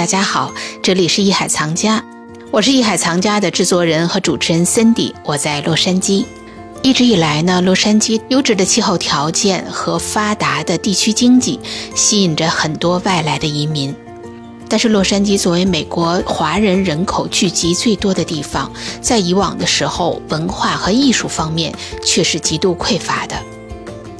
大家好，这里是艺海藏家，我是艺海藏家的制作人和主持人 Cindy，我在洛杉矶。一直以来呢，洛杉矶优质的气候条件和发达的地区经济吸引着很多外来的移民。但是，洛杉矶作为美国华人人口聚集最多的地方，在以往的时候，文化和艺术方面却是极度匮乏的。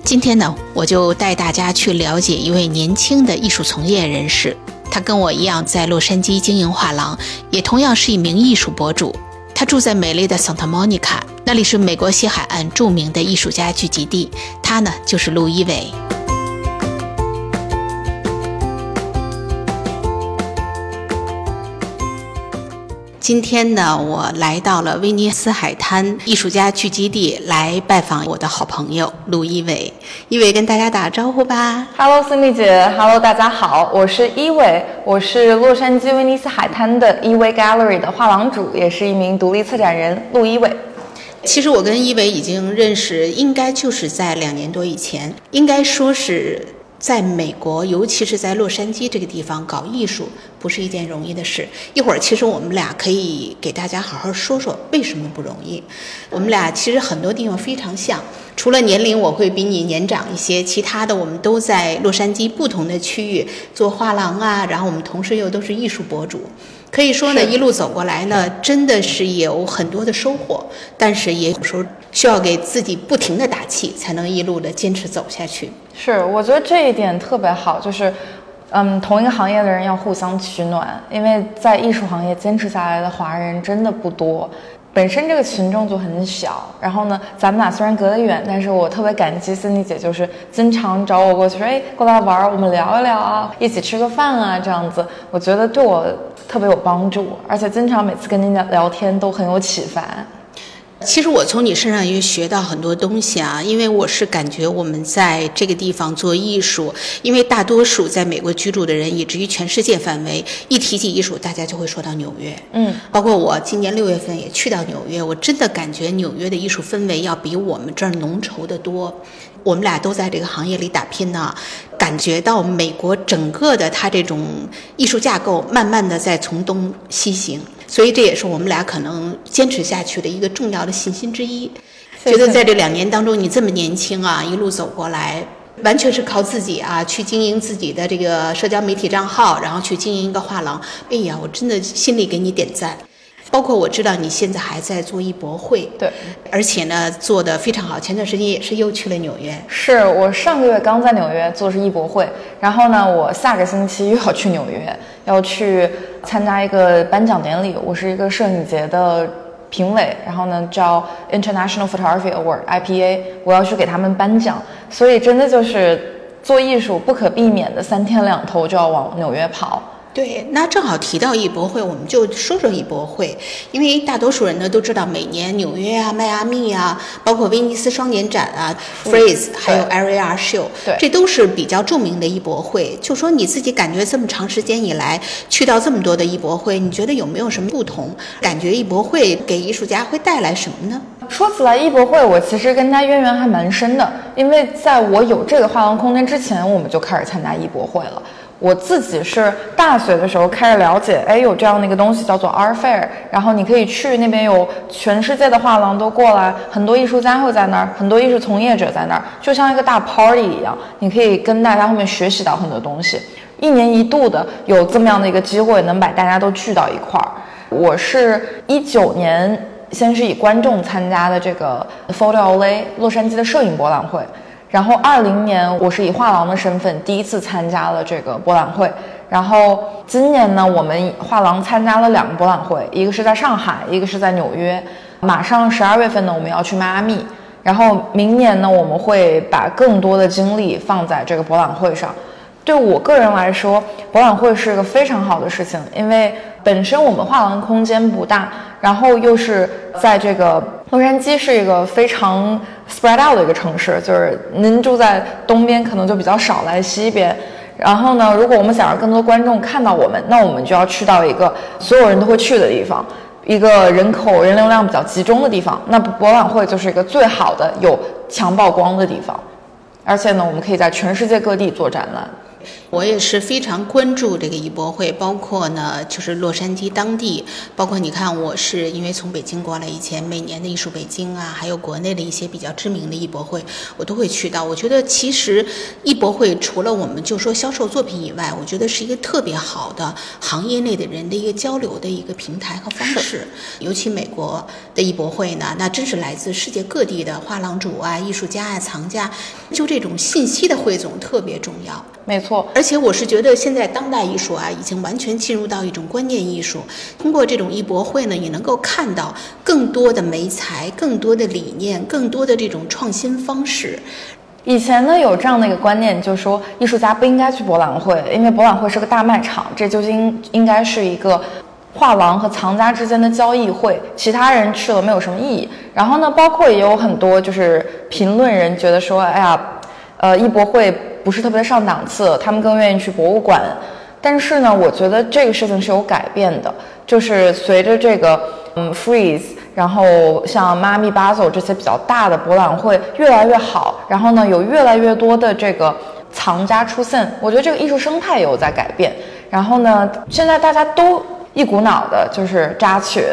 今天呢，我就带大家去了解一位年轻的艺术从业人士。他跟我一样在洛杉矶经营画廊，也同样是一名艺术博主。他住在美丽的 Santa Monica，那里是美国西海岸著名的艺术家聚集地。他呢，就是路易伟。今天呢，我来到了威尼斯海滩艺术家聚集地，来拜访我的好朋友陆一伟。一伟跟大家打个招呼吧。Hello，Cindy 姐。Hello，大家好，我是一伟，我是洛杉矶威尼斯海滩的一伟 Gallery 的画廊主，也是一名独立策展人陆一伟。其实我跟一伟已经认识，应该就是在两年多以前，应该说是。在美国，尤其是在洛杉矶这个地方搞艺术，不是一件容易的事。一会儿，其实我们俩可以给大家好好说说为什么不容易。我们俩其实很多地方非常像，除了年龄我会比你年长一些，其他的我们都在洛杉矶不同的区域做画廊啊，然后我们同时又都是艺术博主。可以说呢，一路走过来呢，真的是有很多的收获，但是也有时候需要给自己不停的打气，才能一路的坚持走下去。是，我觉得这一点特别好，就是，嗯，同一个行业的人要互相取暖，因为在艺术行业坚持下来的华人真的不多。本身这个群众就很小，然后呢，咱们俩虽然隔得远，但是我特别感激森迪姐，就是经常找我过去说，哎，过来玩，我们聊一聊啊，一起吃个饭啊，这样子，我觉得对我特别有帮助，而且经常每次跟您聊聊天都很有启发。其实我从你身上也学到很多东西啊，因为我是感觉我们在这个地方做艺术，因为大多数在美国居住的人，以至于全世界范围，一提起艺术，大家就会说到纽约。嗯，包括我今年六月份也去到纽约，我真的感觉纽约的艺术氛围要比我们这儿浓稠得多。我们俩都在这个行业里打拼呢，感觉到美国整个的它这种艺术架构慢慢的在从东西行。所以这也是我们俩可能坚持下去的一个重要的信心之一。觉得在这两年当中，你这么年轻啊，一路走过来，完全是靠自己啊，去经营自己的这个社交媒体账号，然后去经营一个画廊。哎呀，我真的心里给你点赞。包括我知道你现在还在做艺博会，对，而且呢做的非常好。前段时间也是又去了纽约，是我上个月刚在纽约做是艺博会，然后呢我下个星期又要去纽约，要去参加一个颁奖典礼。我是一个摄影节的评委，然后呢叫 International Photography Award IPA，我要去给他们颁奖。所以真的就是做艺术不可避免的三天两头就要往纽约跑。对，那正好提到艺博会，我们就说说艺博会。因为大多数人呢都知道，每年纽约啊、迈阿密啊，包括威尼斯双年展啊、Freeze，还有 Area Show，对，这都是比较著名的艺博会。就说你自己感觉这么长时间以来去到这么多的艺博会，你觉得有没有什么不同？感觉艺博会给艺术家会带来什么呢？说起来，艺博会我其实跟他渊源还蛮深的，因为在我有这个画廊空间之前，我们就开始参加艺博会了。我自己是大学的时候开始了解，哎，有这样的一个东西叫做 Art Fair，然后你可以去那边，有全世界的画廊都过来，很多艺术家会在那儿，很多艺术从业者在那儿，就像一个大 party 一样，你可以跟大家后面学习到很多东西。一年一度的有这么样的一个机会，能把大家都聚到一块儿。我是一九年先是以观众参加的这个 Photo LA 洛杉矶的摄影博览会。然后二零年，我是以画廊的身份第一次参加了这个博览会。然后今年呢，我们画廊参加了两个博览会，一个是在上海，一个是在纽约。马上十二月份呢，我们要去迈阿密。然后明年呢，我们会把更多的精力放在这个博览会上。对我个人来说，博览会是个非常好的事情，因为本身我们画廊空间不大，然后又是在这个洛杉矶是一个非常。spread out 的一个城市，就是您住在东边，可能就比较少来西边。然后呢，如果我们想让更多观众看到我们，那我们就要去到一个所有人都会去的地方，一个人口人流量比较集中的地方。那博览会就是一个最好的有强曝光的地方，而且呢，我们可以在全世界各地做展览。我也是非常关注这个艺博会，包括呢，就是洛杉矶当地，包括你看，我是因为从北京过来，以前每年的艺术北京啊，还有国内的一些比较知名的艺博会，我都会去到。我觉得其实艺博会除了我们就说销售作品以外，我觉得是一个特别好的行业内的人的一个交流的一个平台和方式。尤其美国的艺博会呢，那真是来自世界各地的画廊主啊、艺术家啊、藏家，就这种信息的汇总特别重要。没错，而且我是觉得现在当代艺术啊，已经完全进入到一种观念艺术。通过这种艺博会呢，也能够看到更多的媒材、更多的理念、更多的这种创新方式。以前呢，有这样的一个观念，就是说艺术家不应该去博览会，因为博览会是个大卖场，这就应应该是一个画廊和藏家之间的交易会，其他人去了没有什么意义。然后呢，包括也有很多就是评论人觉得说，哎呀，呃，艺博会。不是特别上档次，他们更愿意去博物馆。但是呢，我觉得这个事情是有改变的，就是随着这个嗯 freeze，然后像妈咪巴走这些比较大的博览会越来越好，然后呢，有越来越多的这个藏家出现，我觉得这个艺术生态也有在改变。然后呢，现在大家都一股脑的就是扎去。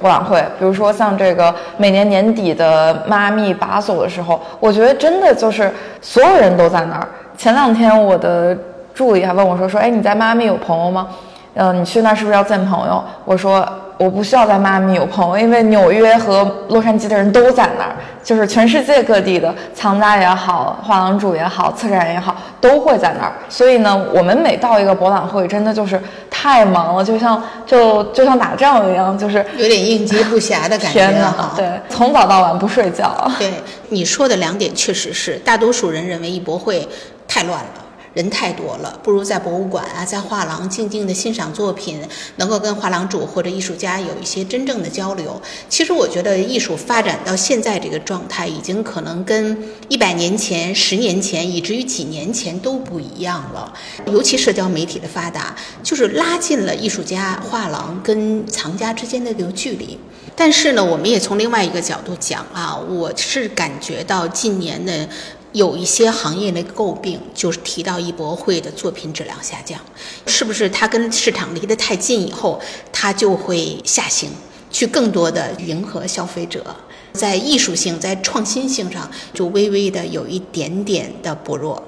博览会，比如说像这个每年年底的妈咪巴走的时候，我觉得真的就是所有人都在那儿。前两天我的助理还问我说：“说哎，你在妈咪有朋友吗？嗯，你去那是不是要见朋友？”我说。我不需要在妈咪有朋友，因为纽约和洛杉矶的人都在那儿，就是全世界各地的藏家也好，画廊主也好，策展人也好，都会在那儿。所以呢，我们每到一个博览会，真的就是太忙了，就像就就像打仗一样，就是有点应接不暇的感觉。天哪，对，从早到晚不睡觉。对你说的两点，确实是大多数人认为艺博会太乱了。人太多了，不如在博物馆啊，在画廊静静的欣赏作品，能够跟画廊主或者艺术家有一些真正的交流。其实我觉得艺术发展到现在这个状态，已经可能跟一百年前、十年前，以至于几年前都不一样了。尤其社交媒体的发达，就是拉近了艺术家、画廊跟藏家之间的这个距离。但是呢，我们也从另外一个角度讲啊，我是感觉到近年的。有一些行业的诟病，就是提到艺博会的作品质量下降，是不是它跟市场离得太近以后，它就会下行，去更多的迎合消费者，在艺术性、在创新性上就微微的有一点点的薄弱。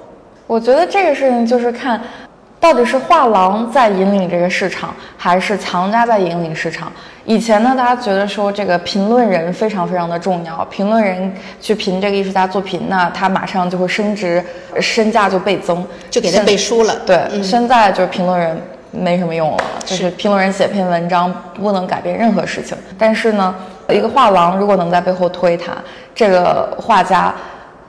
我觉得这个事情就是看。到底是画廊在引领这个市场，还是藏家在引领市场？以前呢，大家觉得说这个评论人非常非常的重要，评论人去评这个艺术家作品，那他马上就会升值，身价就倍增，就给他背书了。对，现在就是评论人没什么用了，就是评论人写篇文章不能改变任何事情。但是呢，一个画廊如果能在背后推他，这个画家，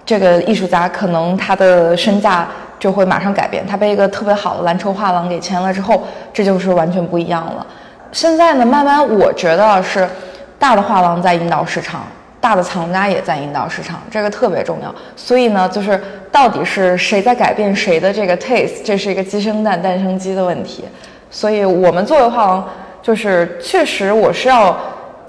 这个艺术家，可能他的身价。就会马上改变。他被一个特别好的蓝筹画廊给签了之后，这就是完全不一样了。现在呢，慢慢我觉得是大的画廊在引导市场，大的藏家也在引导市场，这个特别重要。所以呢，就是到底是谁在改变谁的这个 taste，这是一个鸡生蛋，蛋生鸡的问题。所以我们作为画廊，就是确实我是要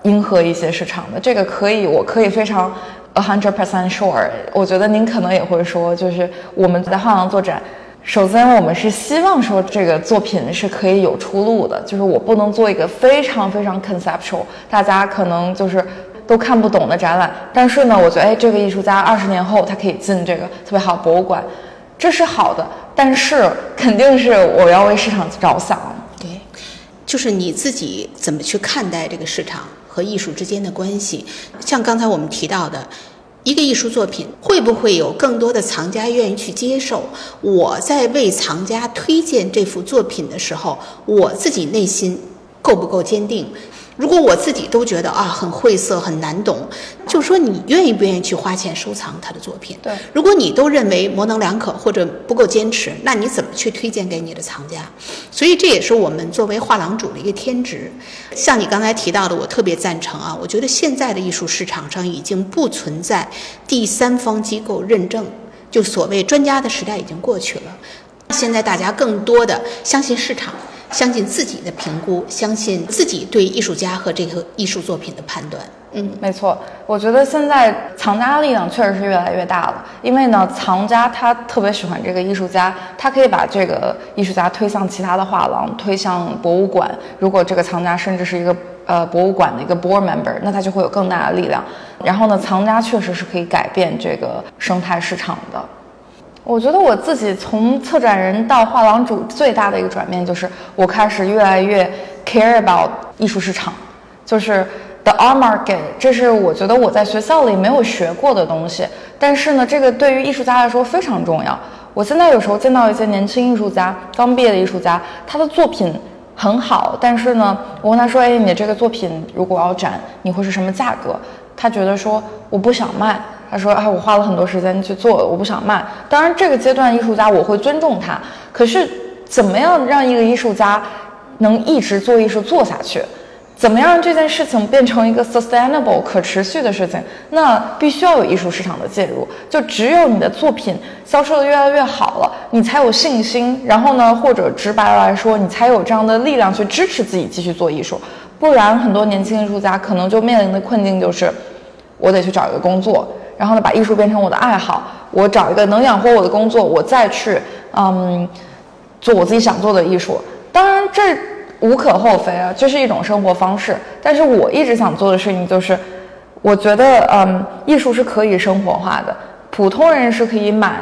迎合一些市场的，这个可以，我可以非常。A hundred percent sure，我觉得您可能也会说，就是我们在画廊做展，首先我们是希望说这个作品是可以有出路的，就是我不能做一个非常非常 conceptual，大家可能就是都看不懂的展览。但是呢，我觉得哎，这个艺术家二十年后他可以进这个特别好博物馆，这是好的。但是肯定是我要为市场着想。对，就是你自己怎么去看待这个市场？和艺术之间的关系，像刚才我们提到的，一个艺术作品会不会有更多的藏家愿意去接受？我在为藏家推荐这幅作品的时候，我自己内心够不够坚定？如果我自己都觉得啊很晦涩很难懂，就说你愿意不愿意去花钱收藏他的作品？对，如果你都认为模棱两可或者不够坚持，那你怎么去推荐给你的藏家？所以这也是我们作为画廊主的一个天职。像你刚才提到的，我特别赞成啊，我觉得现在的艺术市场上已经不存在第三方机构认证，就所谓专家的时代已经过去了。现在大家更多的相信市场。相信自己的评估，相信自己对艺术家和这个艺术作品的判断。嗯，没错，我觉得现在藏家的力量确实是越来越大了，因为呢，藏家他特别喜欢这个艺术家，他可以把这个艺术家推向其他的画廊，推向博物馆。如果这个藏家甚至是一个呃博物馆的一个 board member，那他就会有更大的力量。然后呢，藏家确实是可以改变这个生态市场的。我觉得我自己从策展人到画廊主最大的一个转变，就是我开始越来越 care about 艺术市场，就是。The art market，这是我觉得我在学校里没有学过的东西，但是呢，这个对于艺术家来说非常重要。我现在有时候见到一些年轻艺术家，刚毕业的艺术家，他的作品很好，但是呢，我问他说：“哎，你这个作品如果要展，你会是什么价格？”他觉得说我不想卖。他说：“哎，我花了很多时间去做，我不想卖。”当然，这个阶段艺术家我会尊重他，可是怎么样让一个艺术家能一直做艺术做下去？怎么样让这件事情变成一个 sustainable 可持续的事情？那必须要有艺术市场的介入。就只有你的作品销售的越来越好了，你才有信心。然后呢，或者直白来说，你才有这样的力量去支持自己继续做艺术。不然，很多年轻艺术家可能就面临的困境就是，我得去找一个工作，然后呢，把艺术变成我的爱好。我找一个能养活我的工作，我再去嗯做我自己想做的艺术。当然这。无可厚非啊，这是一种生活方式。但是我一直想做的事情就是，我觉得，嗯，艺术是可以生活化的，普通人是可以买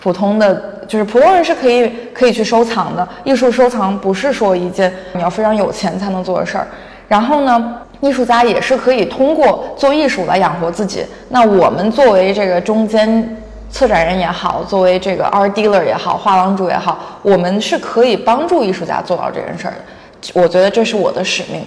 普通的，就是普通人是可以可以去收藏的。艺术收藏不是说一件你要非常有钱才能做的事儿。然后呢，艺术家也是可以通过做艺术来养活自己。那我们作为这个中间策展人也好，作为这个 art dealer 也好，画廊主也好，我们是可以帮助艺术家做到这件事儿的。我觉得这是我的使命。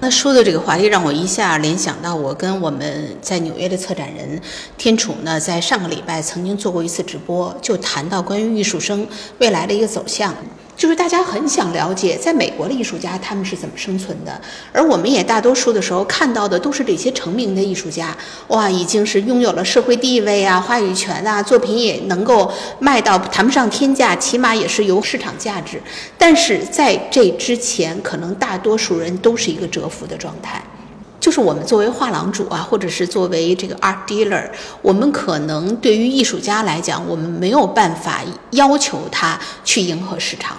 那说的这个话题让我一下联想到，我跟我们在纽约的策展人天楚呢，在上个礼拜曾经做过一次直播，就谈到关于艺术生未来的一个走向。就是大家很想了解，在美国的艺术家他们是怎么生存的，而我们也大多数的时候看到的都是这些成名的艺术家，哇，已经是拥有了社会地位啊、话语权啊，作品也能够卖到谈不上天价，起码也是有市场价值。但是在这之前，可能大多数人都是一个蛰伏的状态。就是我们作为画廊主啊，或者是作为这个 art dealer，我们可能对于艺术家来讲，我们没有办法要求他去迎合市场。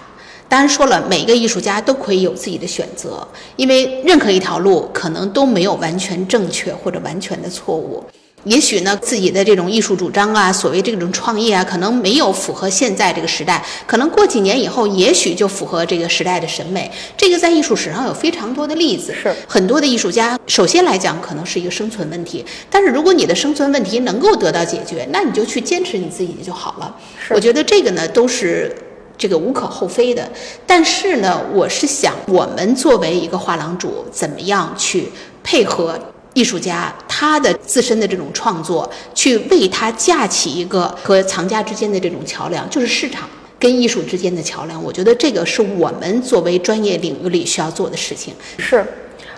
当然说了，每一个艺术家都可以有自己的选择，因为任何一条路可能都没有完全正确或者完全的错误。也许呢，自己的这种艺术主张啊，所谓这种创业啊，可能没有符合现在这个时代。可能过几年以后，也许就符合这个时代的审美。这个在艺术史上有非常多的例子。是很多的艺术家，首先来讲可能是一个生存问题。但是如果你的生存问题能够得到解决，那你就去坚持你自己就好了。是，我觉得这个呢都是这个无可厚非的。但是呢，我是想我们作为一个画廊主，怎么样去配合？艺术家他的自身的这种创作，去为他架起一个和藏家之间的这种桥梁，就是市场跟艺术之间的桥梁。我觉得这个是我们作为专业领域里需要做的事情。是，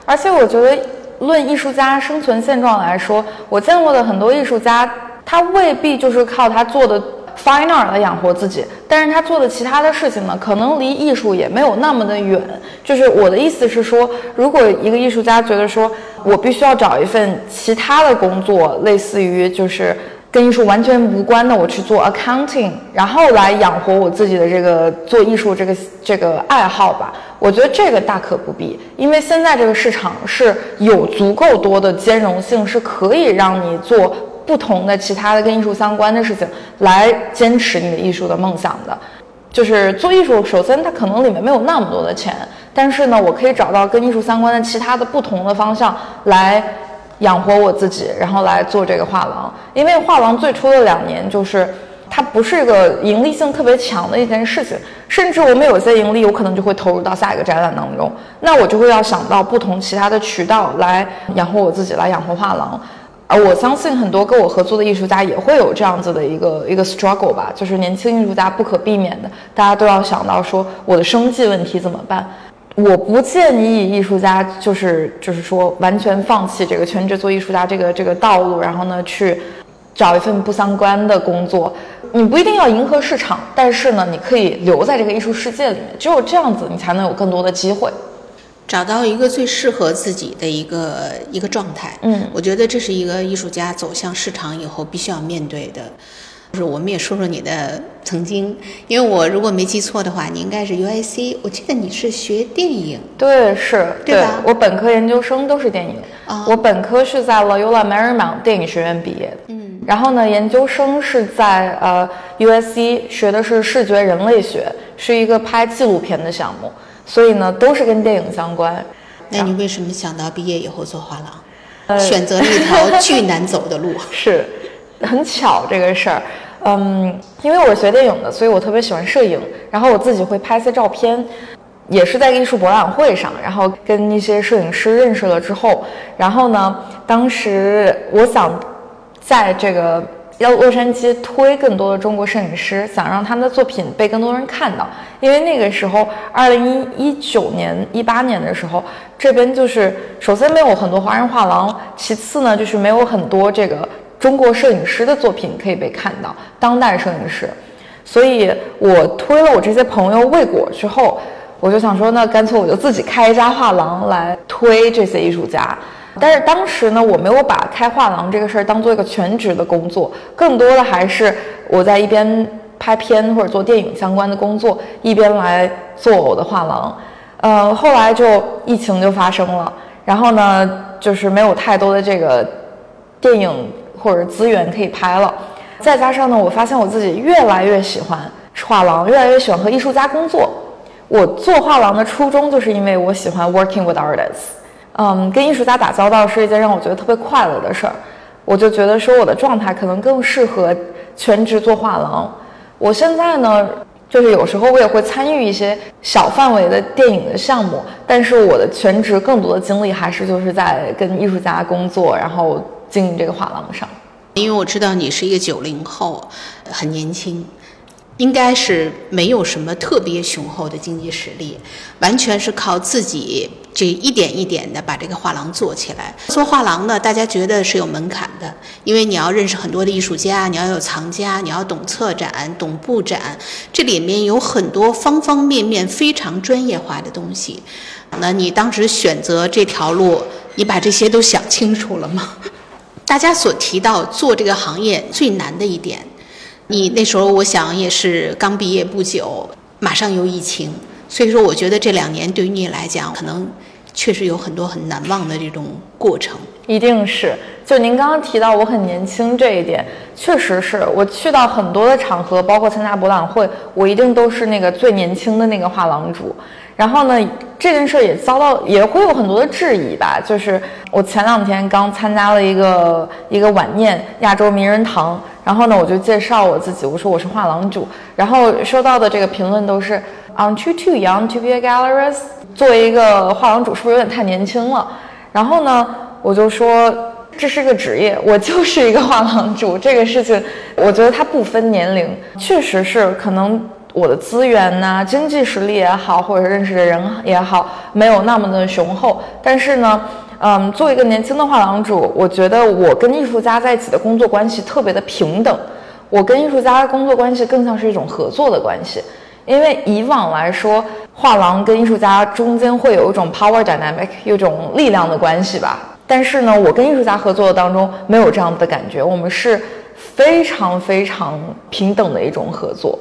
而且我觉得，论艺术家生存现状来说，我见过的很多艺术家，他未必就是靠他做的。Fine art 来养活自己，但是他做的其他的事情呢，可能离艺术也没有那么的远。就是我的意思是说，如果一个艺术家觉得说我必须要找一份其他的工作，类似于就是跟艺术完全无关的，我去做 accounting，然后来养活我自己的这个做艺术这个这个爱好吧，我觉得这个大可不必，因为现在这个市场是有足够多的兼容性，是可以让你做。不同的其他的跟艺术相关的事情，来坚持你的艺术的梦想的，就是做艺术。首先，它可能里面没有那么多的钱，但是呢，我可以找到跟艺术相关的其他的不同的方向来养活我自己，然后来做这个画廊。因为画廊最初的两年，就是它不是一个盈利性特别强的一件事情，甚至我们有些盈利，我可能就会投入到下一个展览当中，那我就会要想到不同其他的渠道来养活我自己，来养活画廊。而我相信很多跟我合作的艺术家也会有这样子的一个一个 struggle 吧，就是年轻艺术家不可避免的，大家都要想到说我的生计问题怎么办。我不建议艺术家就是就是说完全放弃这个全职做艺术家这个这个道路，然后呢去找一份不相关的工作。你不一定要迎合市场，但是呢，你可以留在这个艺术世界里面。只有这样子，你才能有更多的机会，找到一个最适合自己的一个一个状态。嗯，我觉得这是一个艺术家走向市场以后必须要面对的。就是我们也说说你的曾经，因为我如果没记错的话，你应该是 UIC，我记得你是学电影，对，是，对吧我本科、研究生都是电影。啊我本科是在 Loyola Marymount 电影学院毕业的。嗯，然后呢，研究生是在呃 USC 学的是视觉人类学，是一个拍纪录片的项目，所以呢都是跟电影相关。那你为什么想到毕业以后做画廊，呃选择了一条巨难走的路？是，很巧这个事儿。嗯，因为我是学电影的，所以我特别喜欢摄影，然后我自己会拍一些照片，也是在艺术博览会上，然后跟一些摄影师认识了之后，然后呢，当时我想在这个要洛杉矶推更多的中国摄影师，想让他们的作品被更多人看到，因为那个时候，二零一九年、一八年的时候，这边就是首先没有很多华人画廊，其次呢就是没有很多这个中国摄影师的作品可以被看到，当代摄影师，所以我推了我这些朋友未果之后，我就想说，那干脆我就自己开一家画廊来推这些艺术家。但是当时呢，我没有把开画廊这个事儿当做一个全职的工作，更多的还是我在一边拍片或者做电影相关的工作，一边来做我的画廊。呃，后来就疫情就发生了，然后呢，就是没有太多的这个电影或者资源可以拍了。再加上呢，我发现我自己越来越喜欢画廊，越来越喜欢和艺术家工作。我做画廊的初衷就是因为我喜欢 working with artists，嗯，跟艺术家打交道是一件让我觉得特别快乐的事儿。我就觉得说我的状态可能更适合全职做画廊。我现在呢，就是有时候我也会参与一些小范围的电影的项目，但是我的全职更多的精力还是就是在跟艺术家工作，然后经营这个画廊上。因为我知道你是一个九零后，很年轻，应该是没有什么特别雄厚的经济实力，完全是靠自己这一点一点的把这个画廊做起来。做画廊呢，大家觉得是有门槛的，因为你要认识很多的艺术家，你要有藏家，你要懂策展、懂布展，这里面有很多方方面面非常专业化的东西。那你当时选择这条路，你把这些都想清楚了吗？大家所提到做这个行业最难的一点，你那时候我想也是刚毕业不久，马上有疫情，所以说我觉得这两年对于你来讲，可能确实有很多很难忘的这种过程。一定是，就您刚刚提到我很年轻这一点，确实是我去到很多的场合，包括参加博览会，我一定都是那个最年轻的那个画廊主。然后呢，这件事也遭到也会有很多的质疑吧。就是我前两天刚参加了一个一个晚宴，亚洲名人堂，然后呢，我就介绍我自己，我说我是画廊主，然后收到的这个评论都是 Aren't you too young to be a gallerist？作为一个画廊主，是不是有点太年轻了？然后呢，我就说这是个职业，我就是一个画廊主。这个事情，我觉得它不分年龄，确实是可能我的资源呐、经济实力也好，或者认识的人也好，没有那么的雄厚。但是呢，嗯，作为一个年轻的画廊主，我觉得我跟艺术家在一起的工作关系特别的平等。我跟艺术家的工作关系更像是一种合作的关系。因为以往来说，画廊跟艺术家中间会有一种 power dynamic，有一种力量的关系吧。但是呢，我跟艺术家合作的当中没有这样子的感觉，我们是非常非常平等的一种合作。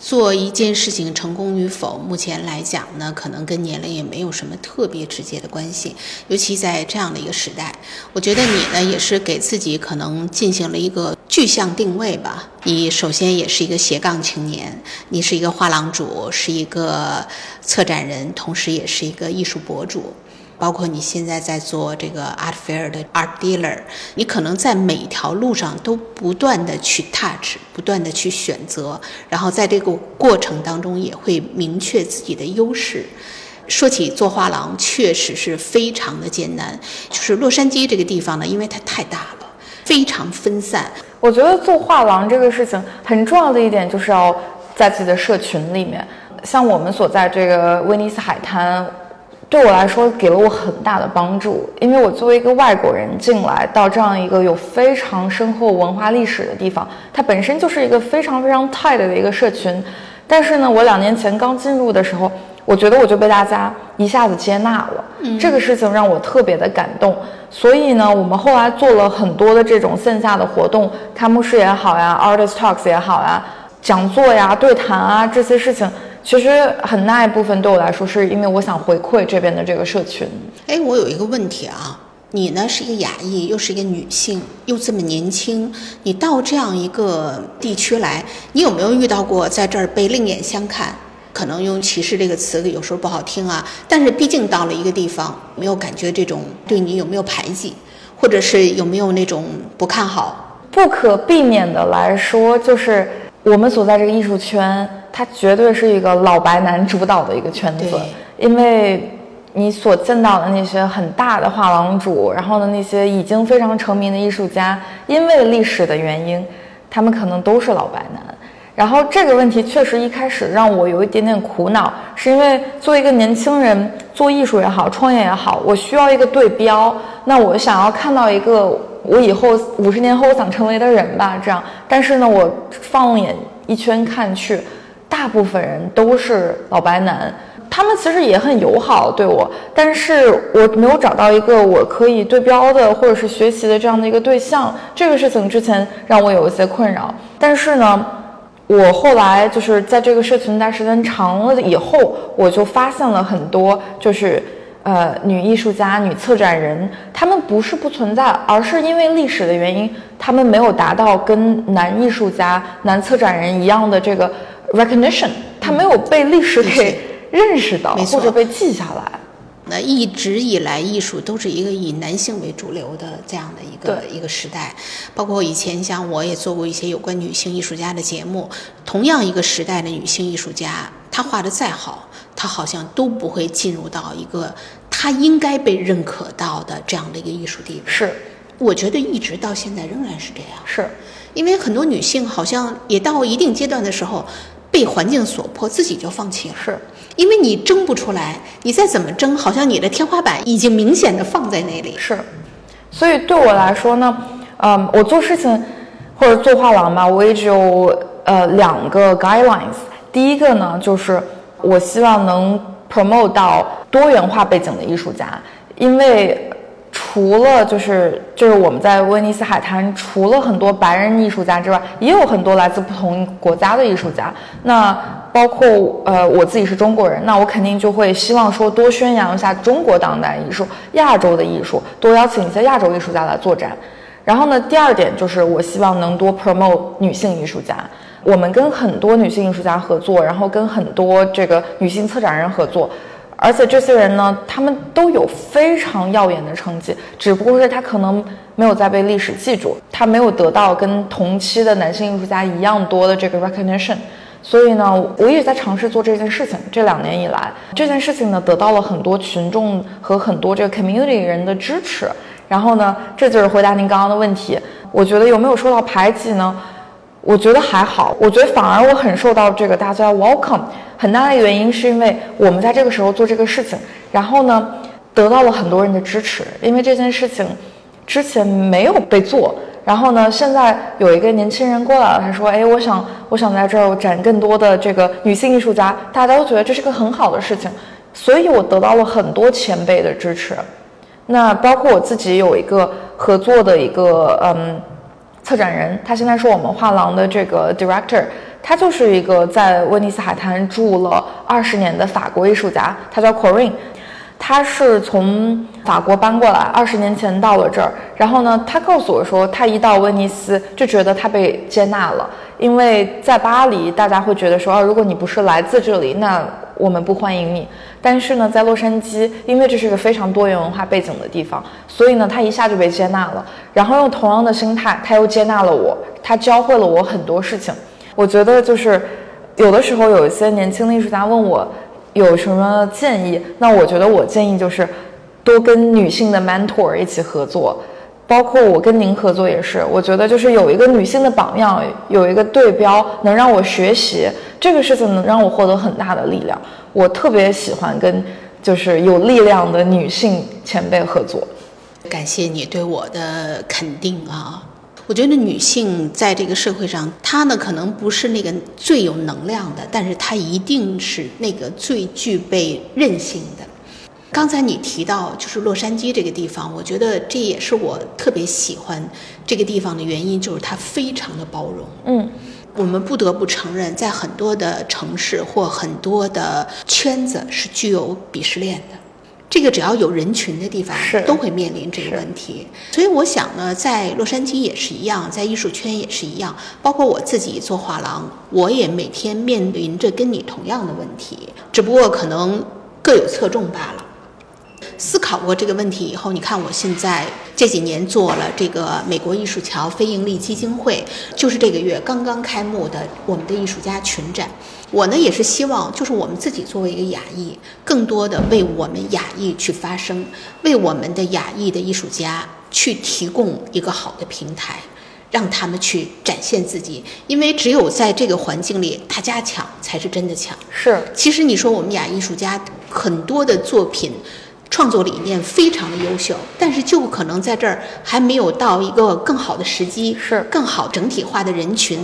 做一件事情成功与否，目前来讲呢，可能跟年龄也没有什么特别直接的关系。尤其在这样的一个时代，我觉得你呢也是给自己可能进行了一个具象定位吧。你首先也是一个斜杠青年，你是一个画廊主，是一个策展人，同时也是一个艺术博主。包括你现在在做这个 art fair 的 art dealer，你可能在每条路上都不断的去 touch，不断的去选择，然后在这个过程当中也会明确自己的优势。说起做画廊，确实是非常的艰难。就是洛杉矶这个地方呢，因为它太大了，非常分散。我觉得做画廊这个事情很重要的一点就是要在自己的社群里面，像我们所在这个威尼斯海滩。对我来说给了我很大的帮助，因为我作为一个外国人进来到这样一个有非常深厚文化历史的地方，它本身就是一个非常非常 tight 的一个社群。但是呢，我两年前刚进入的时候，我觉得我就被大家一下子接纳了，这个事情让我特别的感动。所以呢，我们后来做了很多的这种线下的活动，开幕式也好呀，artist talks 也好呀，讲座呀、对谈啊这些事情。其实很大一部分对我来说，是因为我想回馈这边的这个社群。哎，我有一个问题啊，你呢是一个亚裔，又是一个女性，又这么年轻，你到这样一个地区来，你有没有遇到过在这儿被另眼相看？可能用歧视这个词有时候不好听啊，但是毕竟到了一个地方，没有感觉这种对你有没有排挤，或者是有没有那种不看好？不可避免的来说，就是我们所在这个艺术圈。它绝对是一个老白男主导的一个圈子，因为你所见到的那些很大的画廊主，然后呢那些已经非常成名的艺术家，因为历史的原因，他们可能都是老白男。然后这个问题确实一开始让我有一点点苦恼，是因为作为一个年轻人做艺术也好，创业也好，我需要一个对标。那我想要看到一个我以后五十年后我想成为的人吧，这样。但是呢，我放眼一圈看去。大部分人都是老白男，他们其实也很友好对我，但是我没有找到一个我可以对标的或者是学习的这样的一个对象。这个事情之前让我有一些困扰，但是呢，我后来就是在这个社群待时间长了以后，我就发现了很多，就是呃女艺术家、女策展人，她们不是不存在，而是因为历史的原因，她们没有达到跟男艺术家、男策展人一样的这个。recognition，他没有被历史给认识到，或者被记下来。那一直以来，艺术都是一个以男性为主流的这样的一个一个时代。包括以前像我也做过一些有关女性艺术家的节目。同样一个时代的女性艺术家，她画的再好，他好像都不会进入到一个他应该被认可到的这样的一个艺术地位。是，我觉得一直到现在仍然是这样。是，因为很多女性好像也到一定阶段的时候。被环境所迫，自己就放弃了。是，因为你争不出来，你再怎么争，好像你的天花板已经明显的放在那里。是，所以对我来说呢，嗯，我做事情或者做画廊吧，我也只有呃两个 guidelines。第一个呢，就是我希望能 promote 到多元化背景的艺术家，因为。除了就是就是我们在威尼斯海滩，除了很多白人艺术家之外，也有很多来自不同国家的艺术家。那包括呃我自己是中国人，那我肯定就会希望说多宣扬一下中国当代艺术、亚洲的艺术，多邀请一些亚洲艺术家来做展。然后呢，第二点就是我希望能多 promote 女性艺术家。我们跟很多女性艺术家合作，然后跟很多这个女性策展人合作。而且这些人呢，他们都有非常耀眼的成绩，只不过是他可能没有再被历史记住，他没有得到跟同期的男性艺术家一样多的这个 recognition。所以呢，我一直在尝试做这件事情。这两年以来，这件事情呢，得到了很多群众和很多这个 community 人的支持。然后呢，这就是回答您刚刚的问题。我觉得有没有受到排挤呢？我觉得还好，我觉得反而我很受到这个大家 welcome。很大的原因是因为我们在这个时候做这个事情，然后呢，得到了很多人的支持。因为这件事情之前没有被做，然后呢，现在有一个年轻人过来了，他说：“哎，我想，我想在这儿展更多的这个女性艺术家。”大家都觉得这是个很好的事情，所以我得到了很多前辈的支持。那包括我自己有一个合作的一个嗯。策展人，他现在是我们画廊的这个 director，他就是一个在威尼斯海滩住了二十年的法国艺术家，他叫 Corinne，他是从法国搬过来，二十年前到了这儿，然后呢，他告诉我说，他一到威尼斯就觉得他被接纳了，因为在巴黎，大家会觉得说，如果你不是来自这里，那我们不欢迎你。但是呢，在洛杉矶，因为这是一个非常多元文化背景的地方，所以呢，他一下就被接纳了。然后用同样的心态，他又接纳了我，他教会了我很多事情。我觉得就是有的时候有一些年轻的艺术家问我有什么建议，那我觉得我建议就是多跟女性的 mentor 一起合作。包括我跟您合作也是，我觉得就是有一个女性的榜样，有一个对标，能让我学习这个事情，能让我获得很大的力量。我特别喜欢跟就是有力量的女性前辈合作。感谢你对我的肯定啊！我觉得女性在这个社会上，她呢可能不是那个最有能量的，但是她一定是那个最具备韧性的。刚才你提到就是洛杉矶这个地方，我觉得这也是我特别喜欢这个地方的原因，就是它非常的包容。嗯，我们不得不承认，在很多的城市或很多的圈子是具有鄙视链的。这个只要有人群的地方，都会面临这个问题。所以我想呢，在洛杉矶也是一样，在艺术圈也是一样。包括我自己做画廊，我也每天面临着跟你同样的问题，只不过可能各有侧重罢了。思考过这个问题以后，你看我现在这几年做了这个美国艺术桥非盈利基金会，就是这个月刚刚开幕的我们的艺术家群展。我呢也是希望，就是我们自己作为一个亚裔，更多的为我们亚裔去发声，为我们的亚裔的艺术家去提供一个好的平台，让他们去展现自己。因为只有在这个环境里，大家强才是真的强。是，其实你说我们雅艺术家很多的作品。创作理念非常的优秀，但是就可能在这儿还没有到一个更好的时机，是更好整体化的人群。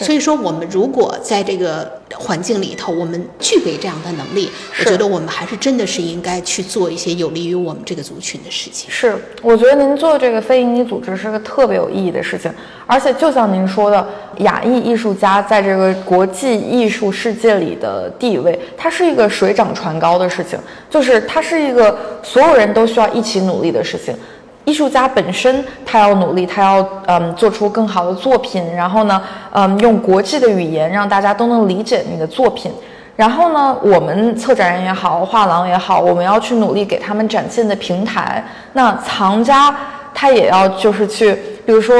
所以说，我们如果在这个环境里头，我们具备这样的能力，我觉得我们还是真的是应该去做一些有利于我们这个族群的事情。是，我觉得您做这个非营利组织是个特别有意义的事情，而且就像您说的，亚裔艺术家在这个国际艺术世界里的地位，它是一个水涨船高的事情，就是它是一个所有人都需要一起努力的事情。艺术家本身，他要努力，他要嗯做出更好的作品，然后呢，嗯用国际的语言让大家都能理解你的作品。然后呢，我们策展人也好，画廊也好，我们要去努力给他们展现的平台。那藏家他也要就是去，比如说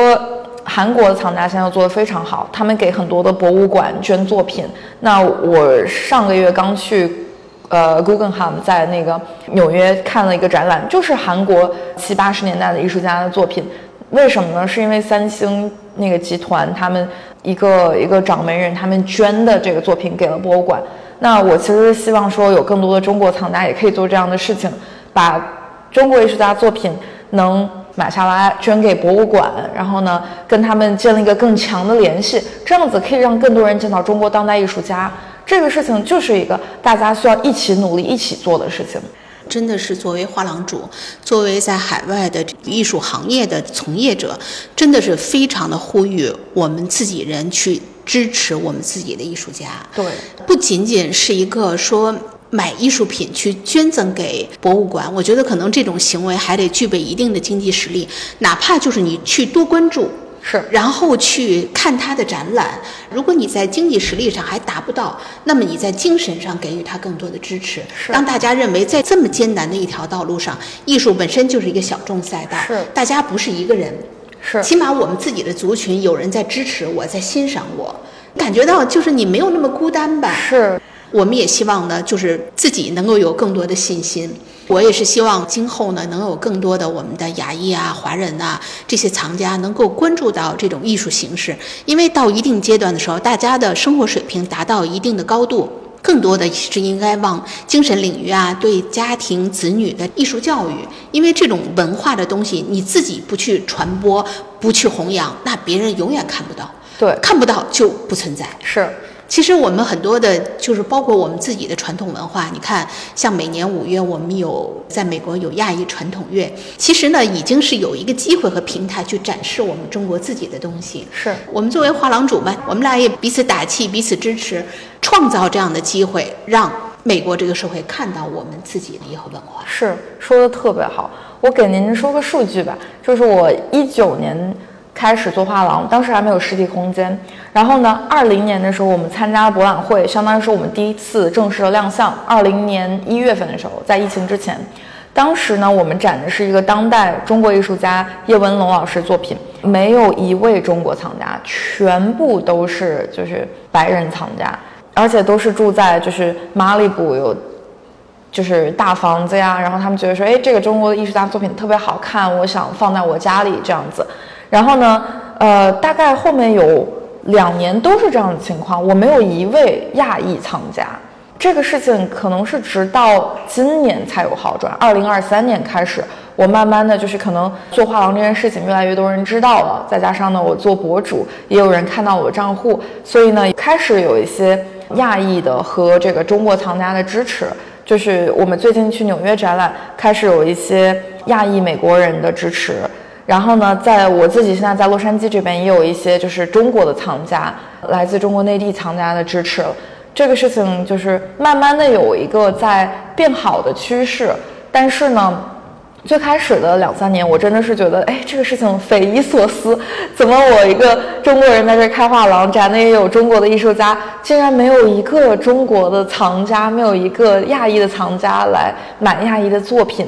韩国的藏家现在做的非常好，他们给很多的博物馆捐作品。那我上个月刚去。呃，Guggenheim 在那个纽约看了一个展览，就是韩国七八十年代的艺术家的作品。为什么呢？是因为三星那个集团他们一个一个掌门人他们捐的这个作品给了博物馆。那我其实希望说有更多的中国藏家也可以做这样的事情，把中国艺术家作品能买下来捐给博物馆，然后呢跟他们建立一个更强的联系，这样子可以让更多人见到中国当代艺术家。这个事情就是一个大家需要一起努力、一起做的事情。真的是作为画廊主，作为在海外的艺术行业的从业者，真的是非常的呼吁我们自己人去支持我们自己的艺术家。对，不仅仅是一个说买艺术品去捐赠给博物馆，我觉得可能这种行为还得具备一定的经济实力，哪怕就是你去多关注。是，然后去看他的展览。如果你在经济实力上还达不到，那么你在精神上给予他更多的支持，让大家认为在这么艰难的一条道路上，艺术本身就是一个小众赛道，是大家不是一个人，是起码我们自己的族群有人在支持我，在欣赏我，感觉到就是你没有那么孤单吧？是，我们也希望呢，就是自己能够有更多的信心。我也是希望今后呢，能有更多的我们的亚裔啊、华人呐这些藏家能够关注到这种艺术形式，因为到一定阶段的时候，大家的生活水平达到一定的高度，更多的是应该往精神领域啊、对家庭子女的艺术教育，因为这种文化的东西，你自己不去传播、不去弘扬，那别人永远看不到，对，看不到就不存在，是。其实我们很多的，就是包括我们自己的传统文化。你看，像每年五月，我们有在美国有亚裔传统月。其实呢，已经是有一个机会和平台去展示我们中国自己的东西。是我们作为画廊主吧，我们俩也彼此打气，彼此支持，创造这样的机会，让美国这个社会看到我们自己的一个文化。是说的特别好。我给您说个数据吧，就是我一九年。开始做画廊，当时还没有实体空间。然后呢，二零年的时候，我们参加了博览会，相当于是我们第一次正式的亮相。二零年一月份的时候，在疫情之前，当时呢，我们展的是一个当代中国艺术家叶文龙老师作品，没有一位中国藏家，全部都是就是白人藏家，而且都是住在就是马里布有就是大房子呀。然后他们觉得说，哎，这个中国的艺术家作品特别好看，我想放在我家里这样子。然后呢，呃，大概后面有两年都是这样的情况，我没有一位亚裔藏家，这个事情可能是直到今年才有好转。二零二三年开始，我慢慢的就是可能做画廊这件事情越来越多人知道了，再加上呢，我做博主，也有人看到我的账户，所以呢，开始有一些亚裔的和这个中国藏家的支持。就是我们最近去纽约展览，开始有一些亚裔美国人的支持。然后呢，在我自己现在在洛杉矶这边，也有一些就是中国的藏家，来自中国内地藏家的支持。这个事情就是慢慢的有一个在变好的趋势，但是呢，最开始的两三年，我真的是觉得，哎，这个事情匪夷所思，怎么我一个中国人在这开画廊，展内也有中国的艺术家，竟然没有一个中国的藏家，没有一个亚裔的藏家来买亚裔的作品。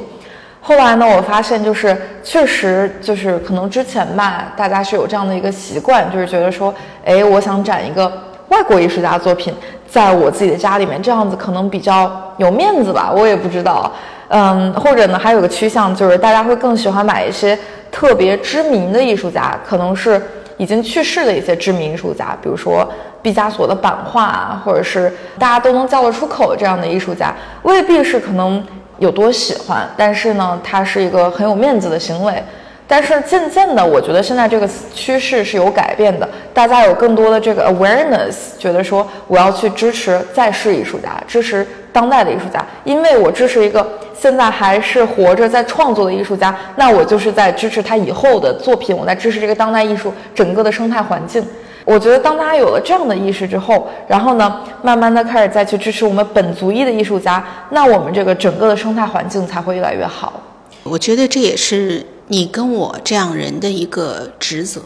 后来呢，我发现就是确实就是可能之前吧，大家是有这样的一个习惯，就是觉得说，哎，我想展一个外国艺术家作品。在我自己的家里面，这样子可能比较有面子吧，我也不知道。嗯，或者呢，还有个趋向就是大家会更喜欢买一些特别知名的艺术家，可能是已经去世的一些知名艺术家，比如说毕加索的版画啊，或者是大家都能叫得出口这样的艺术家，未必是可能有多喜欢，但是呢，它是一个很有面子的行为。但是渐渐的，我觉得现在这个趋势是有改变的，大家有更多的这个 awareness，觉得说我要去支持在世艺术家，支持当代的艺术家，因为我支持一个现在还是活着在创作的艺术家，那我就是在支持他以后的作品，我在支持这个当代艺术整个的生态环境。我觉得当大家有了这样的意识之后，然后呢，慢慢的开始再去支持我们本族裔的艺术家，那我们这个整个的生态环境才会越来越好。我觉得这也是。你跟我这样人的一个职责，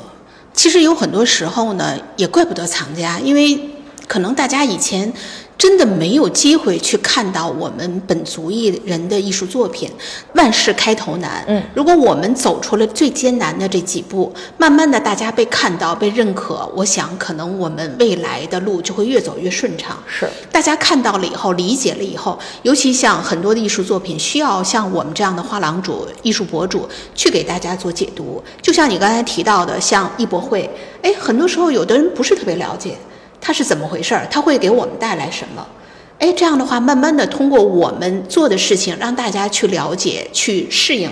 其实有很多时候呢，也怪不得藏家，因为可能大家以前。真的没有机会去看到我们本族艺人的艺术作品，万事开头难。嗯，如果我们走出了最艰难的这几步，慢慢的大家被看到、被认可，我想可能我们未来的路就会越走越顺畅。是，大家看到了以后，理解了以后，尤其像很多的艺术作品，需要像我们这样的画廊主、艺术博主去给大家做解读。就像你刚才提到的，像艺博会，哎，很多时候有的人不是特别了解。它是怎么回事儿？它会给我们带来什么？哎，这样的话，慢慢的通过我们做的事情，让大家去了解、去适应，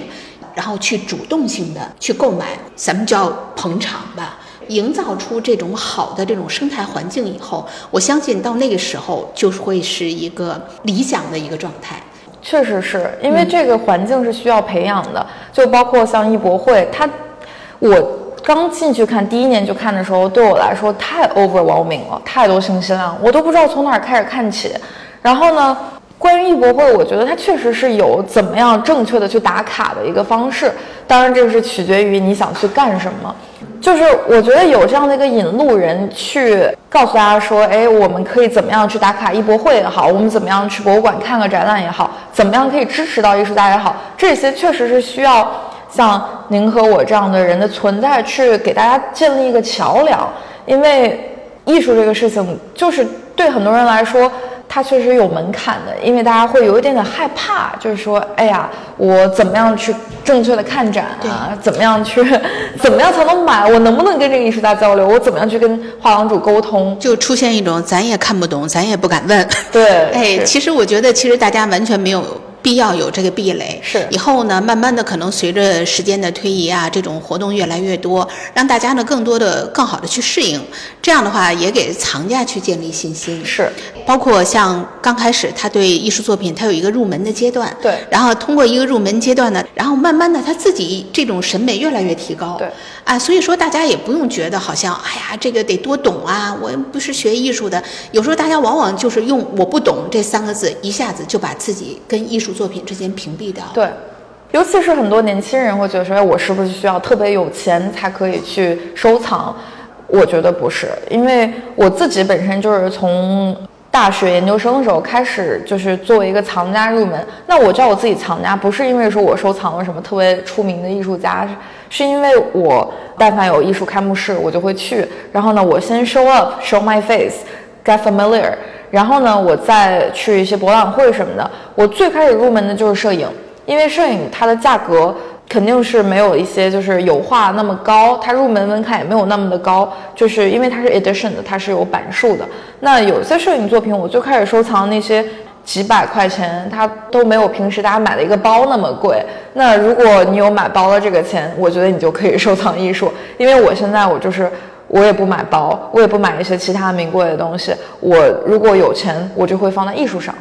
然后去主动性的去购买，咱们叫捧场吧，营造出这种好的这种生态环境以后，我相信到那个时候就会是一个理想的一个状态。确实是因为这个环境是需要培养的，就包括像艺博会，它我。刚进去看第一年就看的时候，对我来说太 overwhelming 了，太多信息量，我都不知道从哪儿开始看起。然后呢，关于艺博会，我觉得它确实是有怎么样正确的去打卡的一个方式。当然，这个是取决于你想去干什么。就是我觉得有这样的一个引路人去告诉大家说，哎，我们可以怎么样去打卡艺博会也好，我们怎么样去博物馆看个展览也好，怎么样可以支持到艺术家也好，这些确实是需要。像您和我这样的人的存在，去给大家建立一个桥梁，因为艺术这个事情，就是对很多人来说，它确实有门槛的，因为大家会有一点点害怕，就是说，哎呀，我怎么样去正确的看展啊？怎么样去，怎么样才能买？我能不能跟这个艺术家交流？我怎么样去跟画廊主沟通？就出现一种咱也看不懂，咱也不敢问。对，哎，其实我觉得，其实大家完全没有。必要有这个壁垒，是。以后呢，慢慢的可能随着时间的推移啊，这种活动越来越多，让大家呢更多的、更好的去适应，这样的话也给藏家去建立信心。是，包括像刚开始他对艺术作品，他有一个入门的阶段，对，然后通过一个入门阶段呢，然后慢慢的他自己这种审美越来越提高，对，啊，所以说大家也不用觉得好像，哎呀，这个得多懂啊，我不是学艺术的，有时候大家往往就是用我不懂这三个字，一下子就把自己跟艺术作品之间。屏蔽掉对，尤其是很多年轻人会觉得说，哎，我是不是需要特别有钱才可以去收藏？我觉得不是，因为我自己本身就是从大学研究生的时候开始，就是作为一个藏家入门。那我叫我自己藏家，不是因为说我收藏了什么特别出名的艺术家，是因为我但凡有艺术开幕式，我就会去。然后呢，我先 show up，show my face get familiar。然后呢，我再去一些博览会什么的。我最开始入门的就是摄影，因为摄影它的价格肯定是没有一些就是油画那么高，它入门门槛也没有那么的高，就是因为它是 edition 的，它是有版数的。那有些摄影作品，我最开始收藏那些几百块钱，它都没有平时大家买的一个包那么贵。那如果你有买包的这个钱，我觉得你就可以收藏艺术，因为我现在我就是我也不买包，我也不买一些其他名贵的东西，我如果有钱，我就会放在艺术上。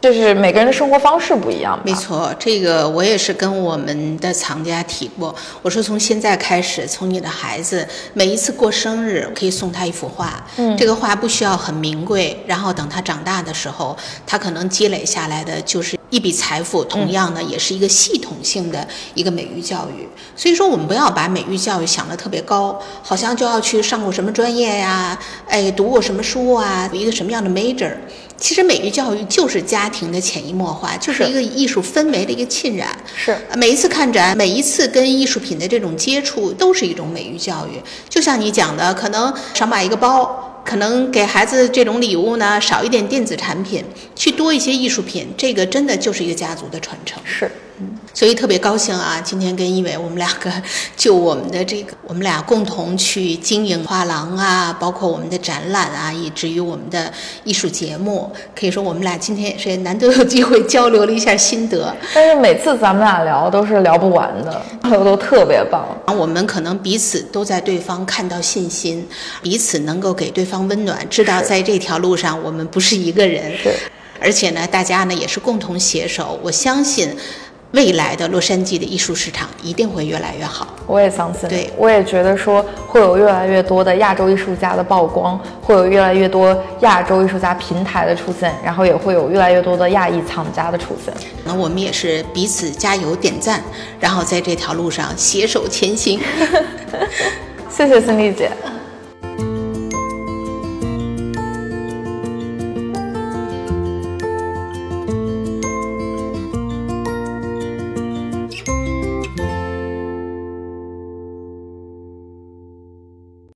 就是每个人的生活方式不一样。没错，这个我也是跟我们的藏家提过。我说从现在开始，从你的孩子每一次过生日，可以送他一幅画。嗯，这个画不需要很名贵，然后等他长大的时候，他可能积累下来的就是一笔财富。同样呢，也是一个系统性的一个美育教育。所以说，我们不要把美育教育想得特别高，好像就要去上过什么专业呀，哎，读过什么书啊，一个什么样的 major。其实美育教育就是家庭的潜移默化，就是一个艺术氛围的一个浸染。是每一次看展，每一次跟艺术品的这种接触，都是一种美育教育。就像你讲的，可能少买一个包，可能给孩子这种礼物呢少一点电子产品，去多一些艺术品，这个真的就是一个家族的传承。是。所以特别高兴啊！今天跟一伟我们两个就我们的这个，我们俩共同去经营画廊啊，包括我们的展览啊，以至于我们的艺术节目，可以说我们俩今天也是难得有机会交流了一下心得。但是每次咱们俩聊都是聊不完的，都都特别棒。我们可能彼此都在对方看到信心，彼此能够给对方温暖，知道在这条路上我们不是一个人。是，而且呢，大家呢也是共同携手，我相信。未来的洛杉矶的艺术市场一定会越来越好，我也相信。对，我也觉得说会有越来越多的亚洲艺术家的曝光，会有越来越多亚洲艺术家平台的出现，然后也会有越来越多的亚裔藏家的出现。那我们也是彼此加油点赞，然后在这条路上携手前行。谢谢孙俪姐。